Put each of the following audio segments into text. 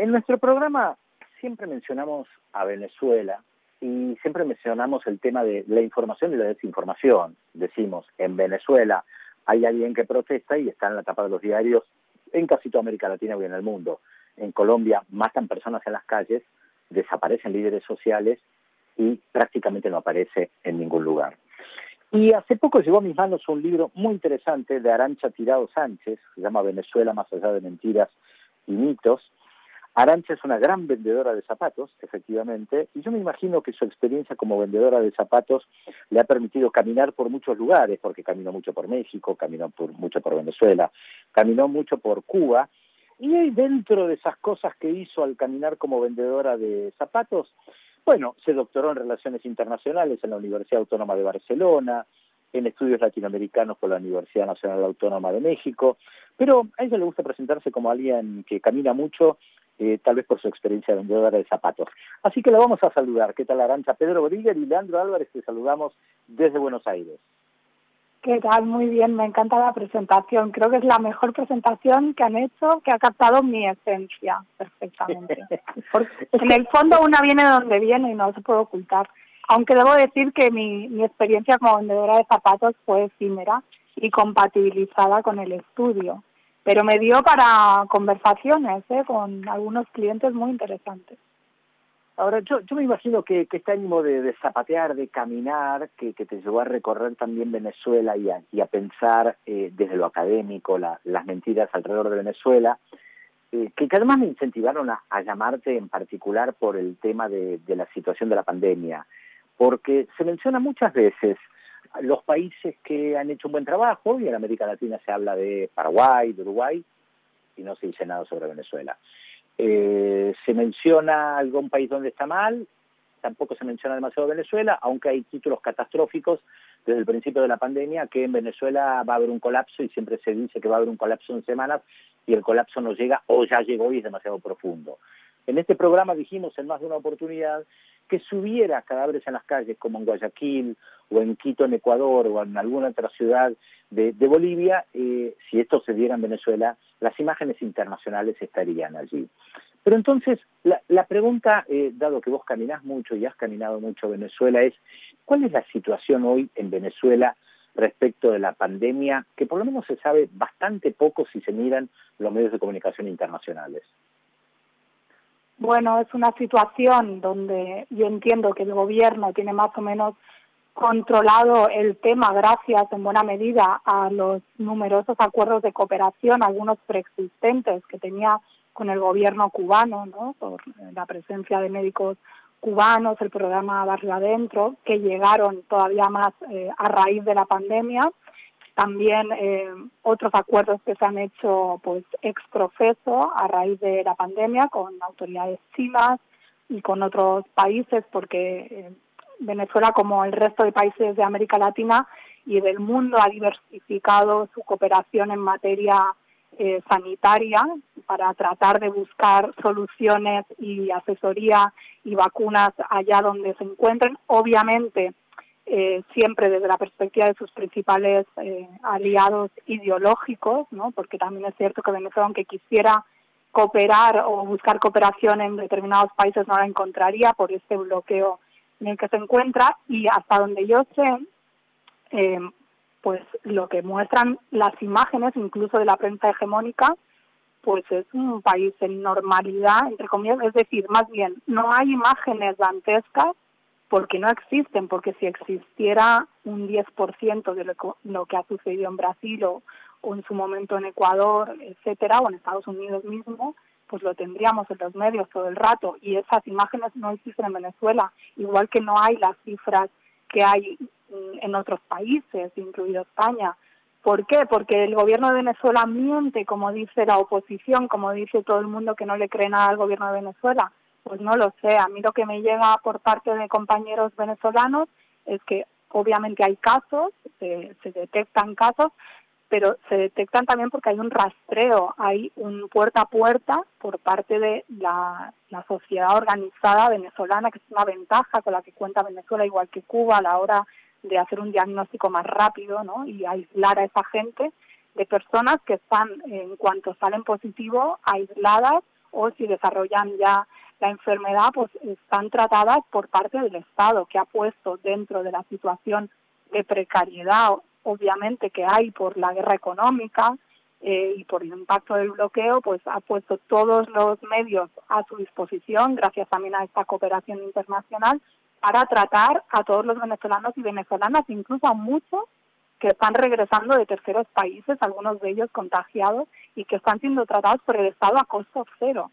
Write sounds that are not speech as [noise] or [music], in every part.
En nuestro programa siempre mencionamos a Venezuela y siempre mencionamos el tema de la información y la desinformación. Decimos, en Venezuela hay alguien que protesta y está en la tapa de los diarios en casi toda América Latina y en el mundo. En Colombia matan personas en las calles, desaparecen líderes sociales y prácticamente no aparece en ningún lugar. Y hace poco llegó a mis manos un libro muy interesante de Arancha Tirado Sánchez, se llama Venezuela más allá de mentiras y mitos. Arancha es una gran vendedora de zapatos, efectivamente, y yo me imagino que su experiencia como vendedora de zapatos le ha permitido caminar por muchos lugares, porque caminó mucho por México, caminó por, mucho por Venezuela, caminó mucho por Cuba, y dentro de esas cosas que hizo al caminar como vendedora de zapatos, bueno, se doctoró en Relaciones Internacionales en la Universidad Autónoma de Barcelona, en estudios latinoamericanos por la Universidad Nacional Autónoma de México, pero a ella le gusta presentarse como alguien que camina mucho, eh, tal vez por su experiencia de vendedora de zapatos. Así que la vamos a saludar. ¿Qué tal, Arancha? Pedro Bríguer y Leandro Álvarez, te saludamos desde Buenos Aires. ¿Qué tal? Muy bien, me encanta la presentación. Creo que es la mejor presentación que han hecho, que ha captado mi esencia perfectamente. [laughs] en el fondo una viene donde viene y no se puede ocultar. Aunque debo decir que mi, mi experiencia como vendedora de zapatos fue efímera y compatibilizada con el estudio, pero me dio para conversaciones ¿eh? con algunos clientes muy interesantes. Ahora, yo, yo me imagino que, que este ánimo de, zapatear, de caminar, que, que, te llevó a recorrer también Venezuela y a, a pensar eh, desde lo académico las mentiras alrededor de Venezuela, eh, que, además me incentivaron a, llamarte en particular por el tema de, de la situación de la pandemia, porque se menciona muchas veces los países que han hecho un buen trabajo, y en América Latina se habla de Paraguay, de Uruguay, y no se dice nada sobre Venezuela. Eh, se menciona algún país donde está mal, tampoco se menciona demasiado Venezuela, aunque hay títulos catastróficos desde el principio de la pandemia que en Venezuela va a haber un colapso y siempre se dice que va a haber un colapso en semanas y el colapso no llega o ya llegó y es demasiado profundo. En este programa dijimos en más de una oportunidad que si hubiera cadáveres en las calles como en Guayaquil o en Quito en Ecuador o en alguna otra ciudad de, Bolivia, eh, si esto se diera en Venezuela, las imágenes internacionales estarían allí. Pero entonces, la, pregunta, eh, dado que vos caminás mucho y has caminado mucho Venezuela, es, ¿cuál es la situación hoy en Venezuela respecto de la pandemia, que por lo menos se sabe bastante poco si se miran los medios de comunicación internacionales? Bueno, es una situación donde yo entiendo que el gobierno tiene más o menos controlado el tema gracias en buena medida a los numerosos acuerdos de cooperación, algunos preexistentes que tenía con el gobierno cubano, ¿no? por la presencia de médicos cubanos, el programa Barrio Adentro, que llegaron todavía más eh, a raíz de la pandemia. También eh, otros acuerdos que se han hecho pues ex profeso a raíz de la pandemia con autoridades chinas y con otros países, porque eh, Venezuela, como el resto de países de América Latina y del mundo, ha diversificado su cooperación en materia eh, sanitaria para tratar de buscar soluciones y asesoría y vacunas allá donde se encuentren. Obviamente, eh, siempre desde la perspectiva de sus principales eh, aliados ideológicos, ¿no? porque también es cierto que Venezuela, aunque quisiera cooperar o buscar cooperación en determinados países, no la encontraría por este bloqueo en el que se encuentra y hasta donde yo sé, eh, pues lo que muestran las imágenes, incluso de la prensa hegemónica, pues es un país en normalidad, entre comillas, es decir, más bien, no hay imágenes dantescas porque no existen, porque si existiera un 10% de lo, que ha sucedido en Brasil o, o en su momento en Ecuador, etcétera, o en Estados Unidos mismo, pues lo tendríamos en los medios todo el rato y esas imágenes no existen en Venezuela, igual que no hay las cifras que hay mm, en otros países, incluido España. ¿Por qué? Porque el gobierno de Venezuela miente, como dice la oposición, como dice todo el mundo que no le cree nada al gobierno de Venezuela. Pues no lo sé. A mí lo que me llega por parte de compañeros venezolanos es que obviamente hay casos, se detectan casos, pero se detectan también porque hay un rastreo, hay un puerta a puerta por parte de la, sociedad organizada venezolana, que es una ventaja con la que cuenta Venezuela, igual que Cuba, a la hora de hacer un diagnóstico más rápido ¿no? y aislar a esa gente de personas que están, en cuanto salen positivos, aisladas o si desarrollan ya la enfermedad, pues están tratadas por parte del Estado, que ha puesto dentro de la situación de precariedad, obviamente que hay por la guerra económica eh, y por el impacto del bloqueo, pues ha puesto todos los medios a su disposición, gracias también a esta cooperación internacional, para tratar a todos los venezolanos y venezolanas, incluso a muchos que están regresando de terceros países, algunos de ellos contagiados, y que están siendo tratados por el Estado a costo cero,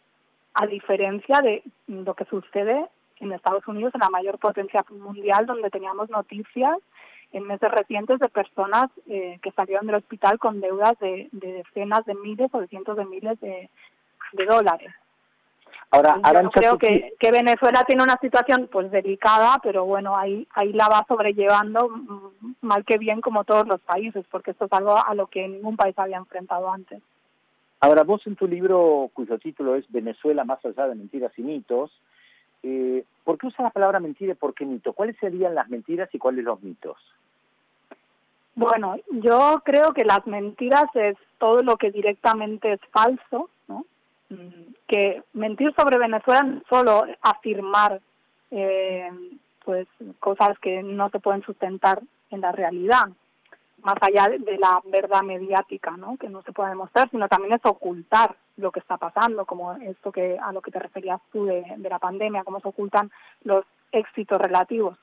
a diferencia de lo que sucede en Estados Unidos, en la mayor potencia mundial, donde teníamos noticias en meses recientes de personas eh, que salieron del hospital con deudas de, decenas de miles o de cientos de miles de dólares. Ahora, Yo creo que, que, Venezuela tiene una situación pues delicada, pero bueno, ahí, ahí la va sobrellevando mm, mal que bien como todos los países, porque esto es algo a lo que ningún país había enfrentado antes. Ahora, vos en tu libro, cuyo título es Venezuela más allá de mentiras y mitos, eh, ¿por qué usas la palabra mentira y por qué mito? ¿Cuáles serían las mentiras y cuáles los mitos? Bueno, yo creo que las mentiras es todo lo que directamente es falso, ¿no? que mentir sobre Venezuela no solo afirmar eh, pues cosas que no se pueden sustentar en la realidad, más allá de la verdad mediática, ¿no? que no se puede demostrar, sino también es ocultar lo que está pasando, como esto que a lo que te referías tú de, la pandemia, cómo se ocultan los éxitos relativos.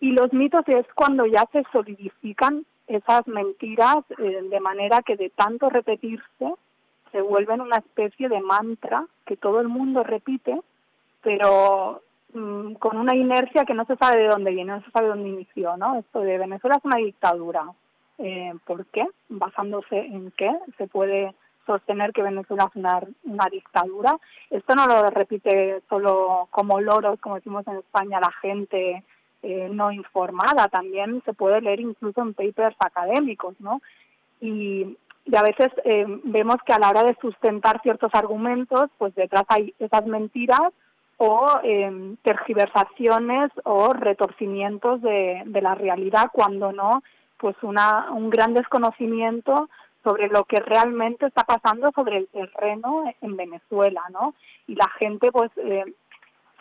Y los mitos es cuando ya se solidifican esas mentiras eh, de manera que de tanto repetirse se vuelven una especie de mantra que todo el mundo repite, pero mm, con una inercia que no se sabe de dónde viene, no se sabe dónde inició, ¿no? Esto de Venezuela es una dictadura. Eh, ¿Por qué? ¿Basándose en qué? ¿Se puede sostener que Venezuela es una, una dictadura? Esto no lo repite solo como loros, como decimos en España, la gente eh, no informada, también se puede leer incluso en papers académicos, ¿no? Y a veces eh, vemos que a la hora de sustentar ciertos argumentos, pues detrás hay esas mentiras o eh, tergiversaciones o retorcimientos de, de, la realidad, cuando no, pues una, un gran desconocimiento sobre lo que realmente está pasando sobre el terreno en Venezuela, ¿no? Y la gente, pues, eh,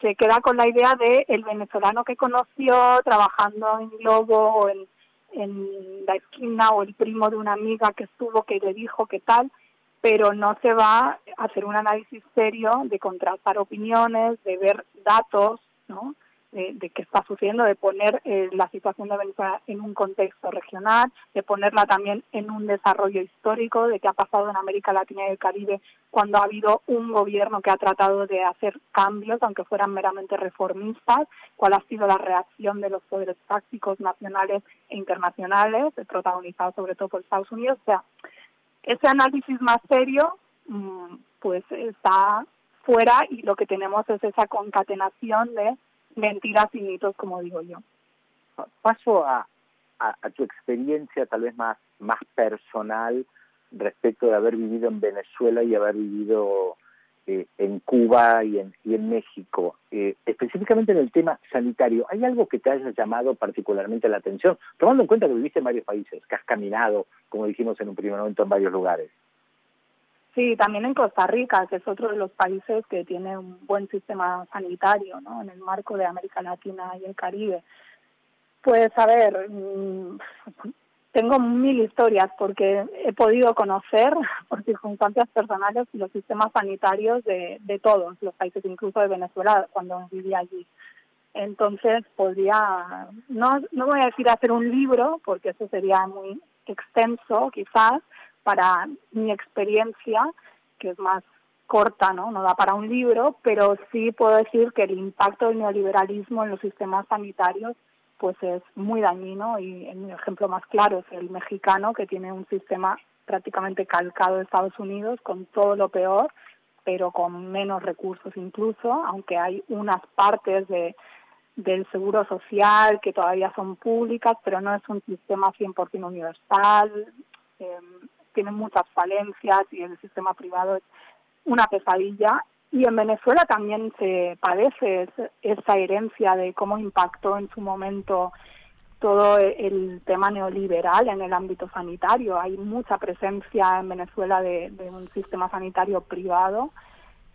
se queda con la idea de el venezolano que conoció trabajando en Globo o en en la esquina o el primo de una amiga que estuvo que le dijo qué tal, pero no se va a hacer un análisis serio de contrastar opiniones, de ver datos, ¿no? De, qué está sucediendo, de poner eh, la situación de Venezuela en un contexto regional, de ponerla también en un desarrollo histórico de qué ha pasado en América Latina y el Caribe cuando ha habido un gobierno que ha tratado de hacer cambios, aunque fueran meramente reformistas, cuál ha sido la reacción de los poderes tácticos nacionales e internacionales, protagonizados sobre todo por Estados Unidos. O sea, ese análisis más serio, mm, pues está fuera y lo que tenemos es esa concatenación de mentiras y mitos, como digo yo. Paso a, a, tu experiencia tal vez más, más personal respecto de haber vivido en Venezuela y haber vivido eh, en Cuba y en, México. Eh, específicamente en el tema sanitario, ¿hay algo que te haya llamado particularmente la atención? Tomando en cuenta que viviste en varios países, que has caminado, como dijimos en un primer momento, en varios lugares. Sí, también en Costa Rica, que es otro de los países que tiene un buen sistema sanitario, ¿no? En el marco de América Latina y el Caribe. Pues a ver, mm, tengo mil historias porque he podido conocer [laughs] por circunstancias personales los sistemas sanitarios de, de todos los países, incluso de Venezuela cuando vivía allí. Entonces podría, no, no voy a decir hacer un libro porque eso sería muy extenso quizás, para mi experiencia, que es más corta, ¿no? No da para un libro, pero sí puedo decir que el impacto del neoliberalismo en los sistemas sanitarios pues es muy dañino y el ejemplo más claro es el mexicano que tiene un sistema prácticamente calcado de Estados Unidos con todo lo peor, pero con menos recursos incluso, aunque hay unas partes de del seguro social que todavía son públicas, pero no es un sistema 100% universal. Eh, tiene muchas falencias y el sistema privado es una pesadilla. Y en Venezuela también se padece esa herencia de cómo impactó en su momento todo el tema neoliberal en el ámbito sanitario. Hay mucha presencia en Venezuela de, un sistema sanitario privado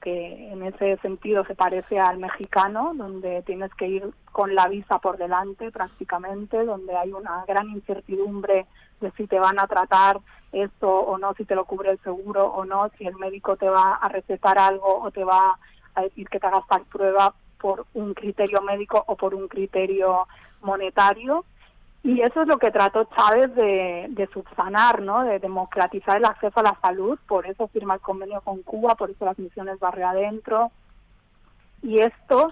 que en ese sentido se parece al mexicano, donde tienes que ir con la visa por delante prácticamente, donde hay una gran incertidumbre de si te van a tratar esto o no, si te lo cubre el seguro o no, si el médico te va a recetar algo o te va a decir que te hagas tal prueba por un criterio médico o por un criterio monetario. Y eso es lo que trató Chávez de, de, subsanar, ¿no? de democratizar el acceso a la salud, por eso firma el convenio con Cuba, por eso las misiones barrio adentro. Y esto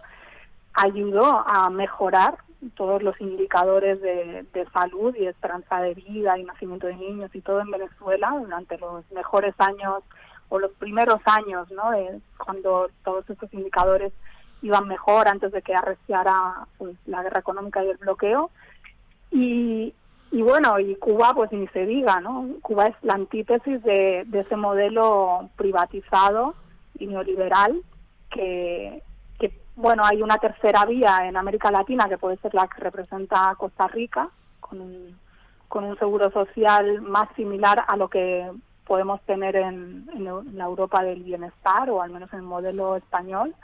ayudó a mejorar todos los indicadores de, salud y esperanza de vida y nacimiento de niños y todo en Venezuela durante los mejores años o los primeros años, ¿no? cuando todos estos indicadores iban mejor antes de que arreciara pues, la guerra económica y el bloqueo. Y, y bueno, y Cuba, pues ni se diga, ¿no? Cuba es la antítesis de, ese modelo privatizado y neoliberal que, bueno, hay una tercera vía en América Latina que puede ser la que representa Costa Rica, con un, con un seguro social más similar a lo que podemos tener en, en, la Europa del bienestar o al menos en el modelo español.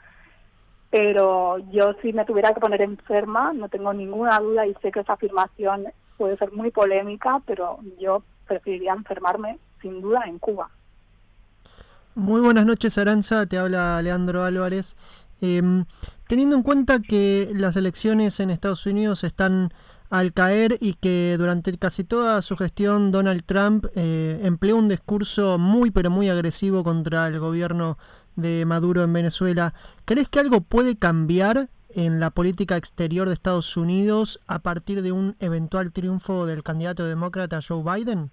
Pero yo si me tuviera que poner enferma, no tengo ninguna duda y sé que esa afirmación puede ser muy polémica, pero yo preferiría enfermarme sin duda en Cuba. Muy buenas noches, Aranza. Te habla Leandro Álvarez. Em, teniendo en cuenta que las elecciones en Estados Unidos están al caer y que durante casi toda su gestión Donald Trump eh, empleó un discurso muy pero muy agresivo contra el gobierno de Maduro en Venezuela, ¿crees que algo puede cambiar en la política exterior de Estados Unidos a partir de un eventual triunfo del candidato demócrata Joe Biden?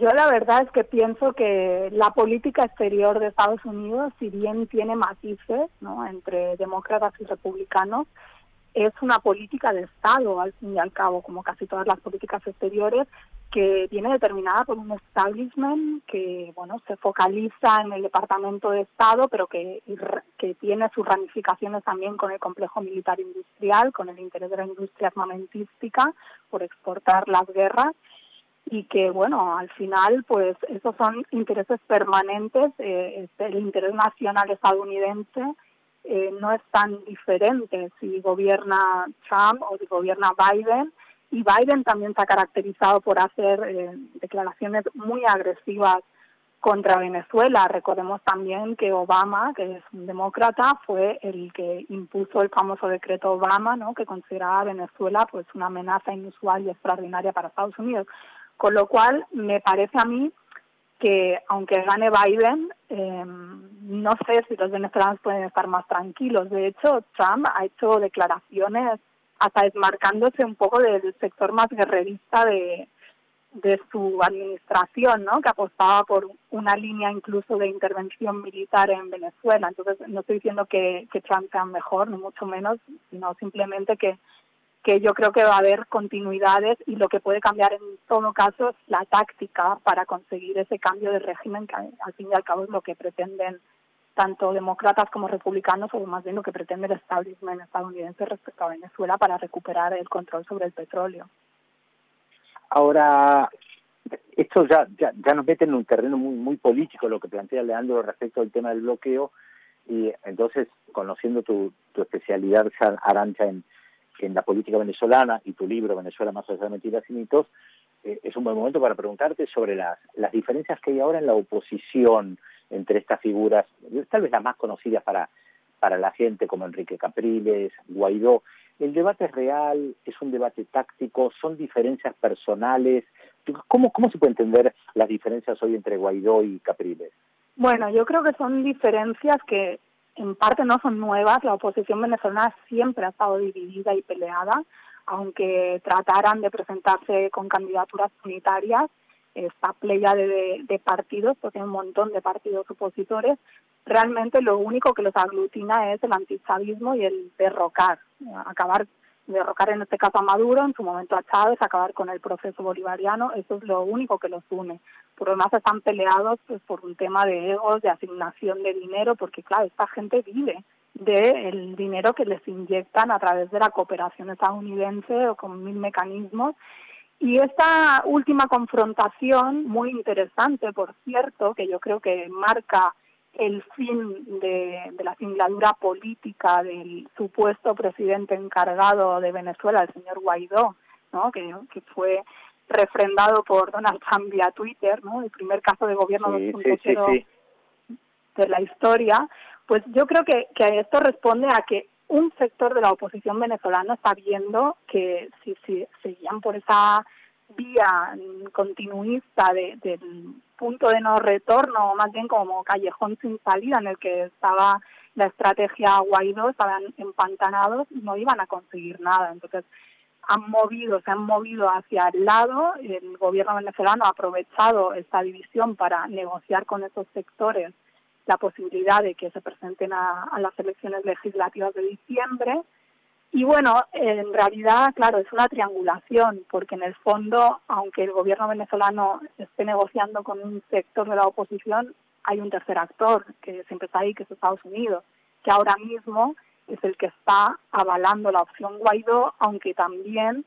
Yo la verdad es que pienso que la política exterior de Estados Unidos, si bien tiene matices ¿no? entre demócratas y republicanos, es una política de Estado, al fin y al cabo, como casi todas las políticas exteriores, que viene determinada por un establishment que bueno se focaliza en el Departamento de Estado, pero que, que tiene sus ramificaciones también con el complejo militar industrial, con el interés de la industria armamentística por exportar las guerras. Y que bueno al final pues esos son intereses permanentes eh, este, el interés nacional estadounidense eh, no es tan diferente si gobierna Trump o si gobierna Biden y Biden también se ha caracterizado por hacer eh, declaraciones muy agresivas contra Venezuela. Recordemos también que Obama, que es un demócrata, fue el que impuso el famoso decreto Obama, ¿no? que consideraba a Venezuela pues una amenaza inusual y extraordinaria para Estados Unidos. Con lo cual, me parece a mí que aunque gane Biden, em, no sé si los venezolanos pueden estar más tranquilos. De hecho, Trump ha hecho declaraciones hasta desmarcándose un poco del sector más guerrerista de, de su administración, ¿no? que apostaba por una línea incluso de intervención militar en Venezuela. Entonces, no estoy diciendo que, que Trump sea mejor, ni mucho menos, sino simplemente que que yo creo que va a haber continuidades y lo que puede cambiar en todo caso es la táctica para conseguir ese cambio de régimen que al fin y al cabo es lo que pretenden tanto demócratas como republicanos o más bien lo que pretende el establishment estadounidense respecto a Venezuela para recuperar el control sobre el petróleo. Ahora, esto ya, ya, ya nos mete en un terreno muy, muy político lo que plantea Leandro respecto al tema del bloqueo y entonces, conociendo tu, tu especialidad, Arancha, en, en la política venezolana y tu libro Venezuela más allá de mentiras y mitos, eh, es un buen momento para preguntarte sobre las, las diferencias que hay ahora en la oposición entre estas figuras, tal vez las más conocidas para, para la gente como Enrique Capriles, Guaidó. ¿El debate es real? ¿Es un debate táctico? ¿Son diferencias personales? ¿Cómo, cómo se puede entender las diferencias hoy entre Guaidó y Capriles? Bueno, yo creo que son diferencias que en parte no son nuevas, la oposición venezolana siempre ha estado dividida y peleada, aunque trataran de presentarse con candidaturas unitarias, esta playa de, de, partidos, porque hay un montón de partidos opositores, realmente lo único que los aglutina es el antichavismo y el derrocar, acabar derrocar en este caso a Maduro, en su momento a Chávez, acabar con el proceso bolivariano, eso es lo único que los une. Por lo demás están peleados pues, por un tema de egos, de asignación de dinero, porque claro, esta gente vive del dinero que les inyectan a través de la cooperación estadounidense o con mil mecanismos. Y esta última confrontación, muy interesante, por cierto, que yo creo que marca el fin de, la singladura política del supuesto presidente encargado de Venezuela, el señor Guaidó, ¿no? que, que fue refrendado por Donald Trump vía Twitter, ¿no? el primer caso de gobierno de la historia, pues yo creo que, que esto responde a que un sector de la oposición venezolana está viendo que si, seguían por esa vía continuista de, del punto de no retorno, más bien como callejón sin salida en el que estaba la estrategia Guaidó, estaban empantanados no iban a conseguir nada. Entonces, han movido, se han movido hacia el lado, el gobierno venezolano ha aprovechado esta división para negociar con esos sectores la posibilidad de que se presenten a, las elecciones legislativas de diciembre. Y bueno, en realidad, claro, es una triangulación, porque en el fondo, aunque el gobierno venezolano esté negociando con un sector de la oposición, hay un tercer actor que siempre está ahí, que es Estados Unidos, que ahora mismo es el que está avalando la opción Guaidó, aunque también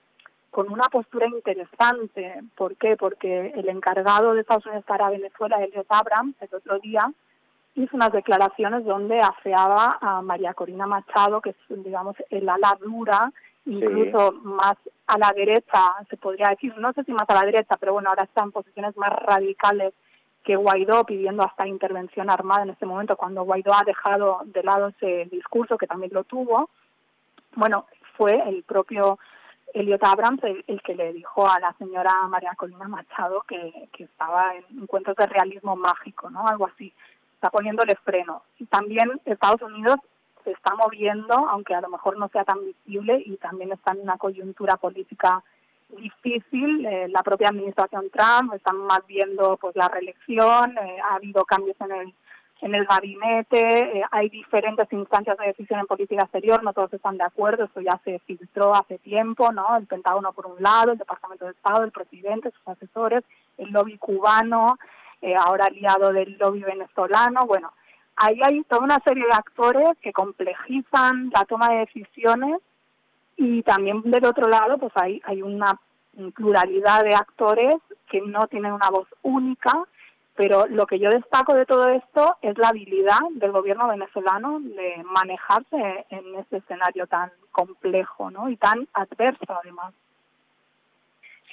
con una postura interesante. ¿Por qué? Porque el encargado de Estados Unidos para Venezuela, Elliot Abrams, el otro día hizo unas declaraciones donde afeaba a María Corina Machado, que es, digamos, el ala dura, incluso más a la derecha, se podría decir, no sé si más a la derecha, pero bueno, ahora está en posiciones más radicales que Guaidó pidiendo hasta intervención armada en este momento, cuando Guaidó ha dejado de lado ese discurso, que también lo tuvo. Bueno, fue el propio Elliot Abrams el, que le dijo a la señora María Corina Machado que, que estaba en encuentros de realismo mágico, ¿no? Algo así está poniéndole freno. Y también Estados Unidos se está moviendo, aunque a lo mejor no sea tan visible, y también está en una coyuntura política difícil. Eh, la propia administración Trump están más viendo pues la reelección, eh, ha habido cambios en el en el gabinete, eh, hay diferentes instancias de decisión en política exterior, no todos están de acuerdo, esto ya se filtró hace tiempo, ¿no? El Pentágono por un lado, el Departamento de Estado, el presidente, sus asesores, el lobby cubano, eh, ahora aliado del lobby venezolano. Bueno, ahí hay toda una serie de actores que complejizan la toma de decisiones y también del otro lado pues hay, hay una pluralidad de actores que no tienen una voz única, pero lo que yo destaco de todo esto es la habilidad del gobierno venezolano de manejarse en este escenario tan complejo ¿no? y tan adverso además.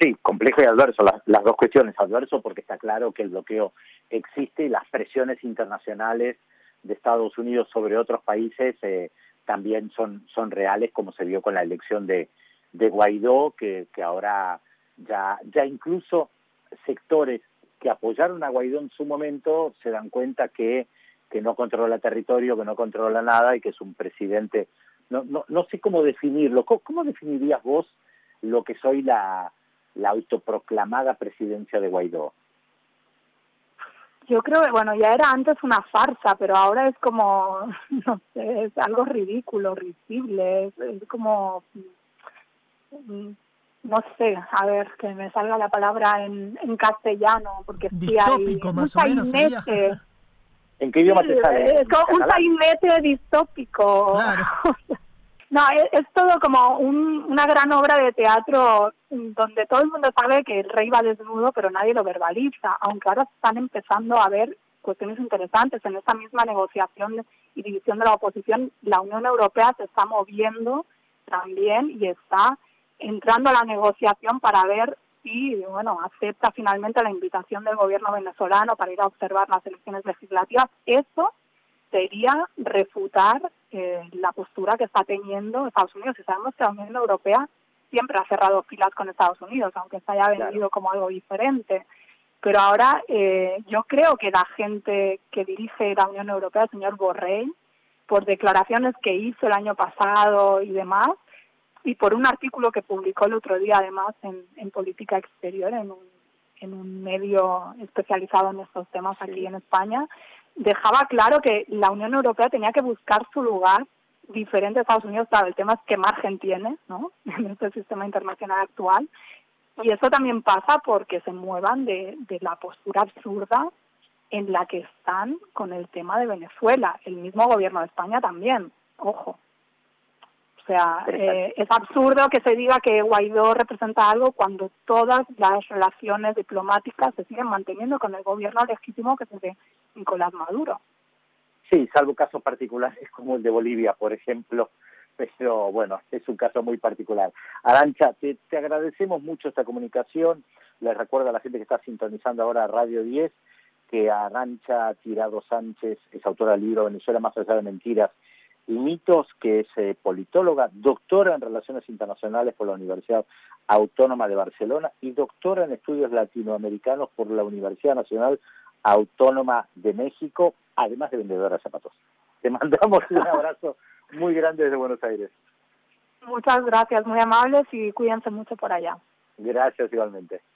Sí, complejo y adverso, las, dos cuestiones. Adverso porque está claro que el bloqueo existe y las presiones internacionales de Estados Unidos sobre otros países eh, también son, son reales, como se vio con la elección de, de Guaidó, que, que ahora ya, ya incluso sectores que apoyaron a Guaidó en su momento se dan cuenta que, que no controla territorio, que no controla nada y que es un presidente. No, no, no sé cómo definirlo. cómo definirías vos lo que soy la, la autoproclamada presidencia de Guaidó? Yo creo que, bueno, ya era antes una farsa, pero ahora es como, [laughs] no sé, es algo ridículo, risible, es, como, mm, no sé, a ver, que me salga la palabra en, en castellano, porque sí hay un sainete. ¿En qué idioma te sale? Es como un sainete distópico. Claro. [laughs] No, es, todo como una gran obra de teatro donde todo el mundo sabe que el rey va desnudo, pero nadie lo verbaliza, aunque ahora están empezando a ver cuestiones interesantes. En esta misma negociación y división de la oposición, la Unión Europea se está moviendo también y está entrando a la negociación para ver si, bueno, acepta finalmente la invitación del gobierno venezolano para ir a observar las elecciones legislativas. Eso sería refutar eh, la postura que está teniendo Estados Unidos. Y sabemos que la Unión Europea siempre ha cerrado filas con Estados Unidos, aunque se haya vendido como algo diferente. Pero ahora eh, yo creo que la gente que dirige la Unión Europea, el señor Borrell, por declaraciones que hizo el año pasado y demás, y por un artículo que publicó el otro día además en, en Política Exterior, en un, en un medio especializado en estos temas aquí en España, dejaba claro que la Unión Europea tenía que buscar su lugar diferente a Estados Unidos, claro, el tema es qué margen tiene, ¿no? [laughs] En este sistema internacional actual. Y eso también pasa porque se muevan de, de la postura absurda en la que están con el tema de Venezuela. El mismo gobierno de España también, ojo. O sea, eh, es absurdo que se diga que Guaidó representa algo cuando todas las relaciones diplomáticas se siguen manteniendo con el gobierno legítimo que es el de Nicolás Maduro. Sí, salvo casos particulares como el de Bolivia, por ejemplo, pero bueno, es un caso muy particular. Arancha, te, te agradecemos mucho esta comunicación. Les recuerdo a la gente que está sintonizando ahora Radio 10 que Arancha Tirado Sánchez es autora del libro Venezuela más allá de mentiras mitos, que es eh, politóloga, doctora en Relaciones Internacionales por la Universidad Autónoma de Barcelona y doctora en Estudios Latinoamericanos por la Universidad Nacional Autónoma de México, además de vendedora de zapatos. Te mandamos un [laughs] abrazo muy grande desde Buenos Aires. Muchas gracias, muy amables y cuídense mucho por allá. Gracias igualmente.